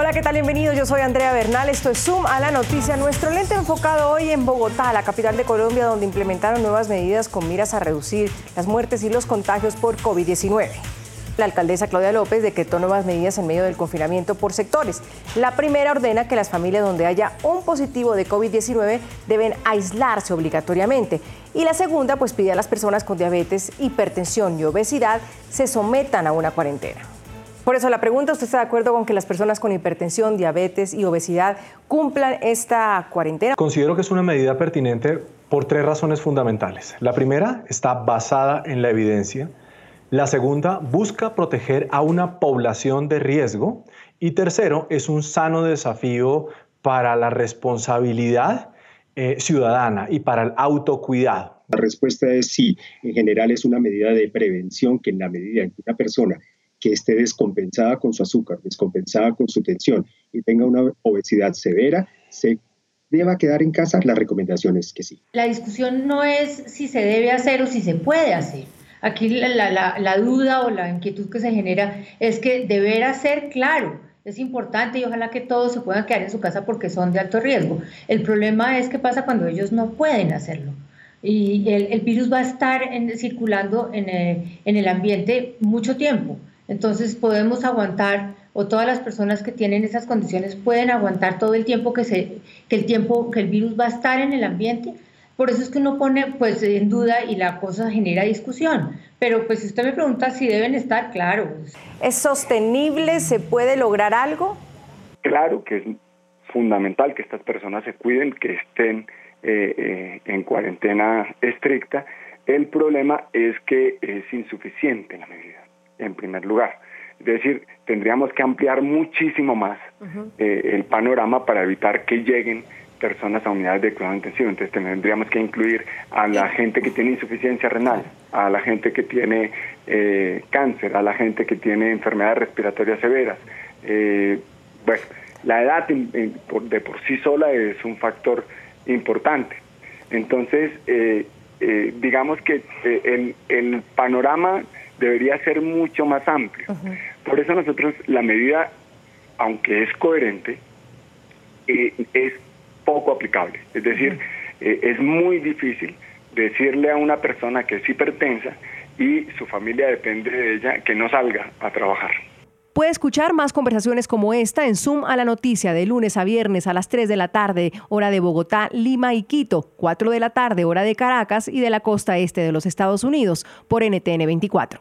Hola, ¿qué tal? Bienvenidos. Yo soy Andrea Bernal. Esto es Zoom a la noticia. Nuestro lente enfocado hoy en Bogotá, la capital de Colombia, donde implementaron nuevas medidas con miras a reducir las muertes y los contagios por COVID-19. La alcaldesa Claudia López decretó nuevas medidas en medio del confinamiento por sectores. La primera ordena que las familias donde haya un positivo de COVID-19 deben aislarse obligatoriamente. Y la segunda, pues pide a las personas con diabetes, hipertensión y obesidad se sometan a una cuarentena. Por eso la pregunta, ¿usted está de acuerdo con que las personas con hipertensión, diabetes y obesidad cumplan esta cuarentena? Considero que es una medida pertinente por tres razones fundamentales. La primera está basada en la evidencia. La segunda busca proteger a una población de riesgo. Y tercero, es un sano desafío para la responsabilidad eh, ciudadana y para el autocuidado. La respuesta es sí. En general es una medida de prevención que en la medida en que una persona que esté descompensada con su azúcar, descompensada con su tensión y tenga una obesidad severa, se deba quedar en casa, la recomendación es que sí. La discusión no es si se debe hacer o si se puede hacer. Aquí la, duda o la inquietud que se genera es que deberá ser claro, es importante y ojalá que todos se puedan quedar en su casa porque son de alto riesgo. El problema es qué pasa cuando ellos no pueden hacerlo. Y el, virus va a estar circulando en el, en el ambiente mucho tiempo. Entonces podemos aguantar o todas las personas que tienen esas condiciones pueden aguantar todo el tiempo que, se, que el tiempo que el virus va a estar en el ambiente por eso es que uno pone pues en duda y la cosa genera discusión. Pero pues si usted me pregunta si deben estar, claro. ¿Es sostenible? ¿Se puede lograr algo? Claro que es fundamental que estas personas se cuiden, que estén eh, eh, en cuarentena estricta. El problema es que es insuficiente la medida, en primer lugar. Es decir, tendríamos que ampliar muchísimo más eh, el panorama para evitar que lleguen personas a unidades de cuidado intensivo. Entonces tendríamos que incluir a la gente que tiene insuficiencia renal, a la gente que tiene eh, cáncer, a la gente que tiene enfermedades respiratorias severas. Eh, bueno, la edad de por sí sola es un factor importante. Entonces, eh, digamos que el, el, panorama debería ser mucho más amplio. Por eso nosotros la medida, aunque es coherente, es poco aplicable. Es decir, eh, es muy difícil decirle a una persona que es hipertensa y su familia depende de ella que no salga a trabajar. Puede escuchar más conversaciones como esta en Zoom a la noticia de lunes a viernes a las 3 de la tarde, hora de Bogotá, Lima y Quito, 4 de la tarde, hora de Caracas y de la costa este de los Estados Unidos, por NTN 24.